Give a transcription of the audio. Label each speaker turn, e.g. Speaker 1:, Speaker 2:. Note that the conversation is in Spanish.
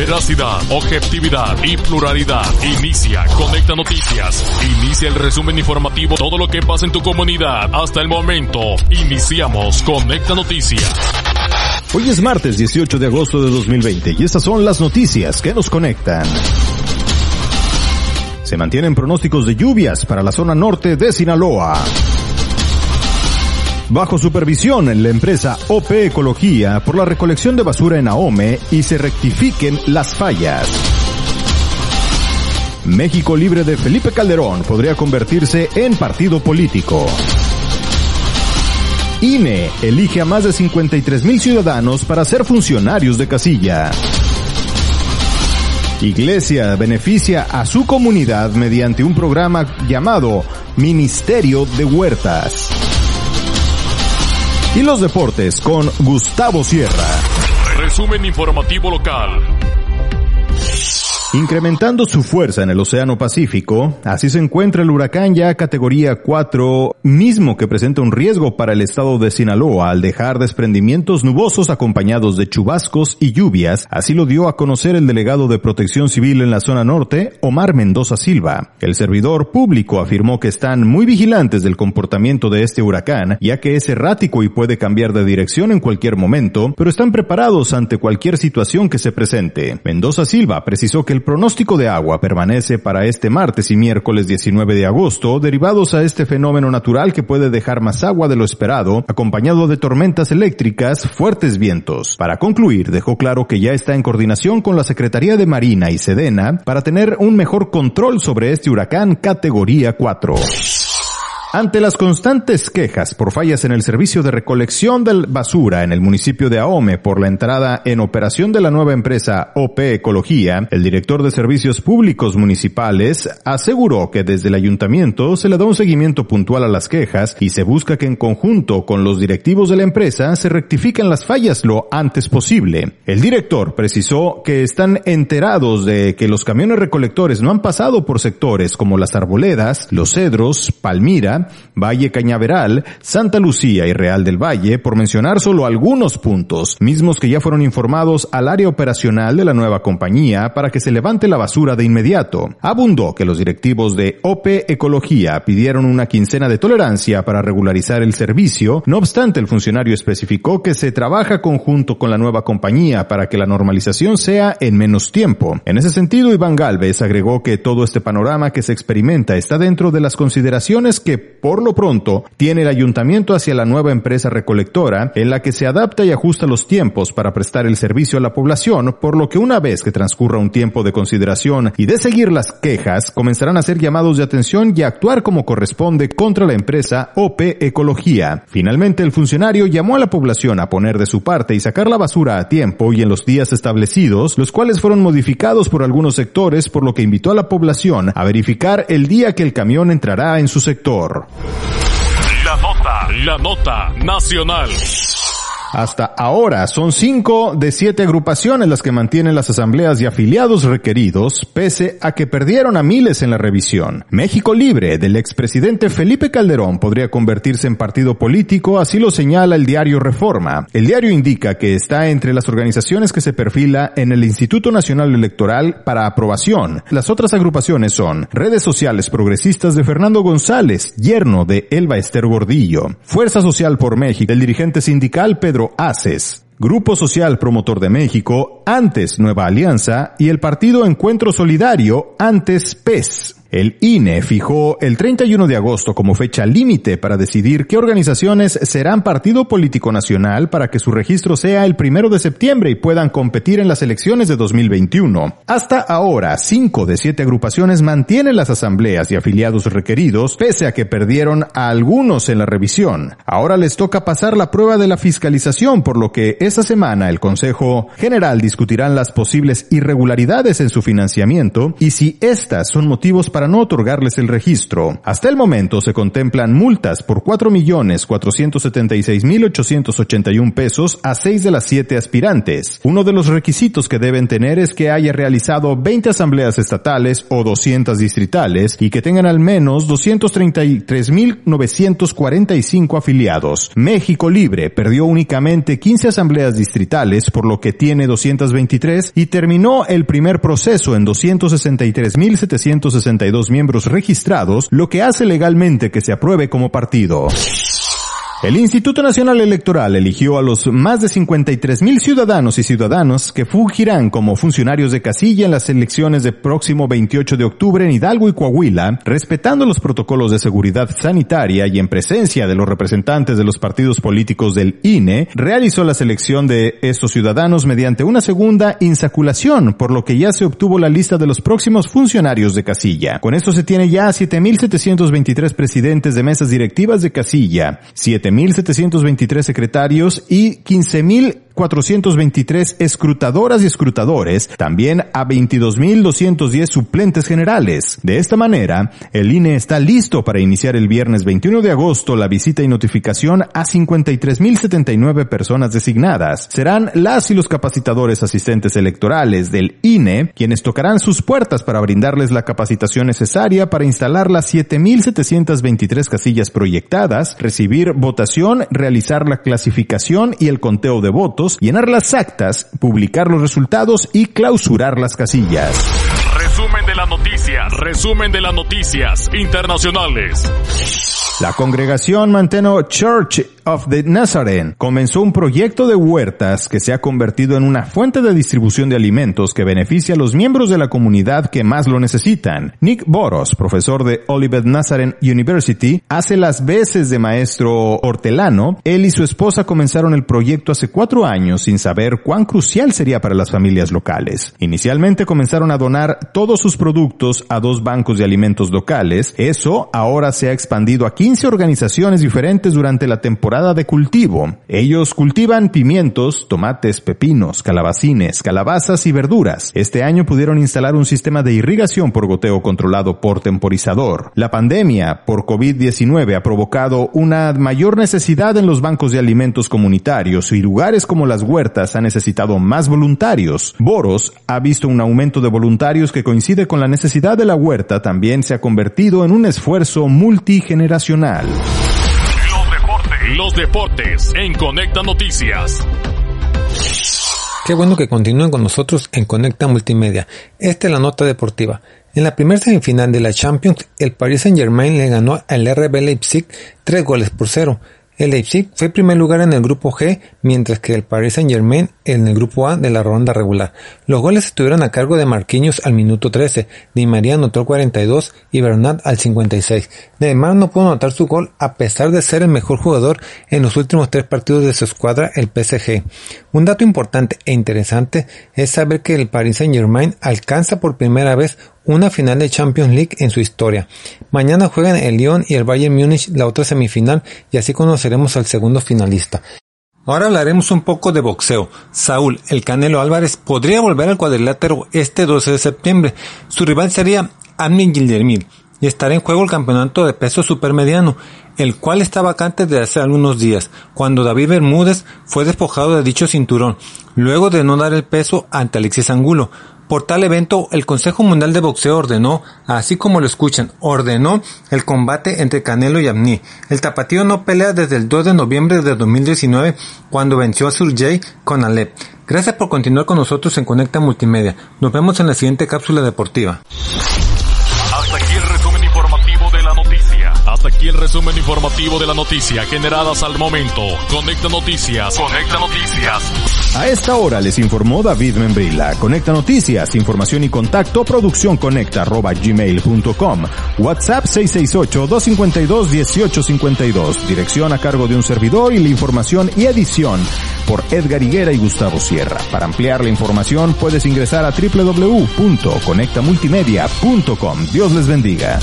Speaker 1: veracidad, objetividad y pluralidad. Inicia Conecta Noticias. Inicia el resumen informativo, todo lo que pasa en tu comunidad hasta el momento. Iniciamos Conecta Noticias.
Speaker 2: Hoy es martes 18 de agosto de 2020 y estas son las noticias que nos conectan. Se mantienen pronósticos de lluvias para la zona norte de Sinaloa. Bajo supervisión en la empresa OP Ecología por la recolección de basura en Ahome y se rectifiquen las fallas. México libre de Felipe Calderón podría convertirse en partido político. INE elige a más de 53 mil ciudadanos para ser funcionarios de casilla. Iglesia beneficia a su comunidad mediante un programa llamado Ministerio de Huertas. Y los deportes con Gustavo Sierra.
Speaker 1: Resumen informativo local.
Speaker 2: Incrementando su fuerza en el Océano Pacífico, así se encuentra el huracán ya categoría 4, mismo que presenta un riesgo para el estado de Sinaloa al dejar desprendimientos nubosos acompañados de chubascos y lluvias, así lo dio a conocer el delegado de Protección Civil en la zona norte, Omar Mendoza Silva. El servidor público afirmó que están muy vigilantes del comportamiento de este huracán, ya que es errático y puede cambiar de dirección en cualquier momento, pero están preparados ante cualquier situación que se presente. Mendoza Silva precisó que el pronóstico de agua permanece para este martes y miércoles 19 de agosto, derivados a este fenómeno natural que puede dejar más agua de lo esperado, acompañado de tormentas eléctricas, fuertes vientos. Para concluir, dejó claro que ya está en coordinación con la Secretaría de Marina y Sedena para tener un mejor control sobre este huracán categoría 4. Ante las constantes quejas por fallas en el servicio de recolección de basura en el municipio de Ahome por la entrada en operación de la nueva empresa OP Ecología, el director de Servicios Públicos Municipales aseguró que desde el ayuntamiento se le da un seguimiento puntual a las quejas y se busca que en conjunto con los directivos de la empresa se rectifiquen las fallas lo antes posible. El director precisó que están enterados de que los camiones recolectores no han pasado por sectores como las arboledas, los cedros, Palmira, Valle Cañaveral, Santa Lucía y Real del Valle, por mencionar solo algunos puntos, mismos que ya fueron informados al área operacional de la nueva compañía para que se levante la basura de inmediato. Abundó que los directivos de OP Ecología pidieron una quincena de tolerancia para regularizar el servicio, no obstante el funcionario especificó que se trabaja conjunto con la nueva compañía para que la normalización sea en menos tiempo. En ese sentido, Iván Galvez agregó que todo este panorama que se experimenta está dentro de las consideraciones que por lo pronto, tiene el ayuntamiento hacia la nueva empresa recolectora, en la que se adapta y ajusta los tiempos para prestar el servicio a la población, por lo que una vez que transcurra un tiempo de consideración y de seguir las quejas, comenzarán a ser llamados de atención y a actuar como corresponde contra la empresa OP Ecología. Finalmente, el funcionario llamó a la población a poner de su parte y sacar la basura a tiempo y en los días establecidos, los cuales fueron modificados por algunos sectores, por lo que invitó a la población a verificar el día que el camión entrará en su sector.
Speaker 1: La nota, la nota nacional.
Speaker 2: Hasta ahora son cinco de siete agrupaciones las que mantienen las asambleas y afiliados requeridos, pese a que perdieron a miles en la revisión. México Libre del expresidente Felipe Calderón podría convertirse en partido político, así lo señala el diario Reforma. El diario indica que está entre las organizaciones que se perfila en el Instituto Nacional Electoral para aprobación. Las otras agrupaciones son Redes Sociales Progresistas de Fernando González, yerno de Elba Ester Gordillo, Fuerza Social por México, el dirigente sindical Pedro Haces, Grupo Social Promotor de México, antes Nueva Alianza y el Partido Encuentro Solidario, antes PES. El INE fijó el 31 de agosto como fecha límite para decidir qué organizaciones serán partido político nacional para que su registro sea el primero de septiembre y puedan competir en las elecciones de 2021. Hasta ahora, cinco de siete agrupaciones mantienen las asambleas y afiliados requeridos, pese a que perdieron a algunos en la revisión. Ahora les toca pasar la prueba de la fiscalización, por lo que esta semana el Consejo General discutirán las posibles irregularidades en su financiamiento y si estas son motivos para para no otorgarles el registro. Hasta el momento se contemplan multas por 4.476.881 pesos a seis de las siete aspirantes. Uno de los requisitos que deben tener es que haya realizado 20 asambleas estatales o 200 distritales y que tengan al menos 233.945 afiliados. México Libre perdió únicamente 15 asambleas distritales, por lo que tiene 223 y terminó el primer proceso en 263.762 miembros registrados, lo que hace legalmente que se apruebe como partido. El Instituto Nacional Electoral eligió a los más de 53 mil ciudadanos y ciudadanos que fungirán como funcionarios de casilla en las elecciones del próximo 28 de octubre en Hidalgo y Coahuila, respetando los protocolos de seguridad sanitaria y en presencia de los representantes de los partidos políticos del INE, realizó la selección de estos ciudadanos mediante una segunda insaculación, por lo que ya se obtuvo la lista de los próximos funcionarios de casilla. Con esto se tiene ya 7.723 presidentes de mesas directivas de casilla, 7 7.723 secretarios y 15.000 423 escrutadoras y escrutadores, también a 22.210 suplentes generales. De esta manera, el INE está listo para iniciar el viernes 21 de agosto la visita y notificación a 53.079 personas designadas. Serán las y los capacitadores asistentes electorales del INE quienes tocarán sus puertas para brindarles la capacitación necesaria para instalar las 7.723 casillas proyectadas, recibir votación, realizar la clasificación y el conteo de votos, llenar las actas, publicar los resultados y clausurar las casillas.
Speaker 1: Resumen de las noticias, resumen de las noticias internacionales.
Speaker 2: La congregación Manteno Church of the Nazarene comenzó un proyecto de huertas que se ha convertido en una fuente de distribución de alimentos que beneficia a los miembros de la comunidad que más lo necesitan. Nick Boros, profesor de Olivet Nazarene University, hace las veces de maestro hortelano. Él y su esposa comenzaron el proyecto hace cuatro años sin saber cuán crucial sería para las familias locales. Inicialmente comenzaron a donar todos sus productos a dos bancos de alimentos locales. Eso ahora se ha expandido aquí 15 organizaciones diferentes durante la temporada de cultivo. Ellos cultivan pimientos, tomates, pepinos, calabacines, calabazas y verduras. Este año pudieron instalar un sistema de irrigación por goteo controlado por temporizador. La pandemia por COVID-19 ha provocado una mayor necesidad en los bancos de alimentos comunitarios y lugares como las huertas han necesitado más voluntarios. Boros ha visto un aumento de voluntarios que coincide con la necesidad de la huerta también se ha convertido en un esfuerzo multigeneracional
Speaker 1: los deportes, los deportes en Conecta Noticias.
Speaker 3: Qué bueno que continúen con nosotros en Conecta Multimedia. Esta es la nota deportiva. En la primera semifinal de la Champions, el Paris Saint Germain le ganó al RB Leipzig tres goles por cero. El Leipzig fue primer lugar en el grupo G, mientras que el Paris Saint Germain en el grupo A de la ronda regular. Los goles estuvieron a cargo de Marquinhos al minuto 13, Di María anotó el 42 y Bernat al 56. Neymar no pudo anotar su gol a pesar de ser el mejor jugador en los últimos tres partidos de su escuadra, el PSG. Un dato importante e interesante es saber que el Paris Saint Germain alcanza por primera vez una final de Champions League en su historia. Mañana juegan el Lyon y el Bayern Múnich la otra semifinal y así conoceremos al segundo finalista. Ahora hablaremos un poco de boxeo. Saúl, el Canelo Álvarez, podría volver al cuadrilátero este 12 de septiembre. Su rival sería Amni Gildermil y estará en juego el campeonato de peso supermediano, el cual está vacante desde hace algunos días, cuando David Bermúdez fue despojado de dicho cinturón, luego de no dar el peso ante Alexis Angulo. Por tal evento, el Consejo Mundial de Boxeo ordenó, así como lo escuchan, ordenó el combate entre Canelo y Amni. El tapatío no pelea desde el 2 de noviembre de 2019, cuando venció a Surjay con Alep. Gracias por continuar con nosotros en Conecta Multimedia. Nos vemos en la siguiente cápsula deportiva.
Speaker 1: Hasta aquí el resumen informativo de la noticia generadas al momento. Conecta Noticias. Conecta Noticias.
Speaker 2: A esta hora les informó David Membrila. Conecta Noticias, información y contacto, producción conecta arroba gmail.com. WhatsApp 668-252-1852. Dirección a cargo de un servidor y la información y edición por Edgar Higuera y Gustavo Sierra. Para ampliar la información puedes ingresar a www.conectamultimedia.com. Dios les bendiga.